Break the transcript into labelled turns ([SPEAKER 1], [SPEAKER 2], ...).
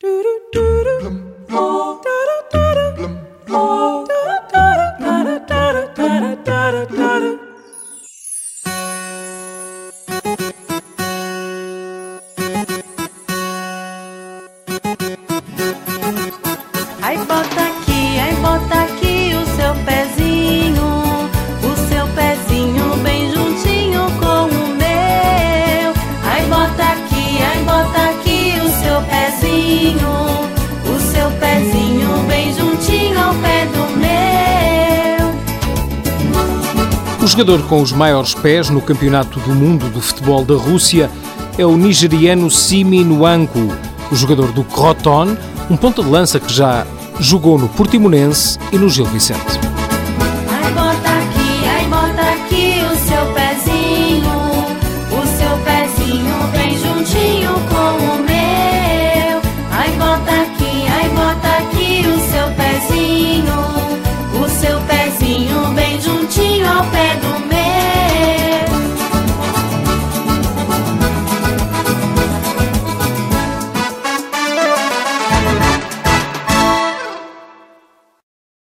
[SPEAKER 1] I bought that O jogador com os maiores pés no Campeonato do Mundo do Futebol da Rússia é o nigeriano Simi Nwanko, o jogador do Croton, um ponta de lança que já jogou no Portimonense e no Gil Vicente.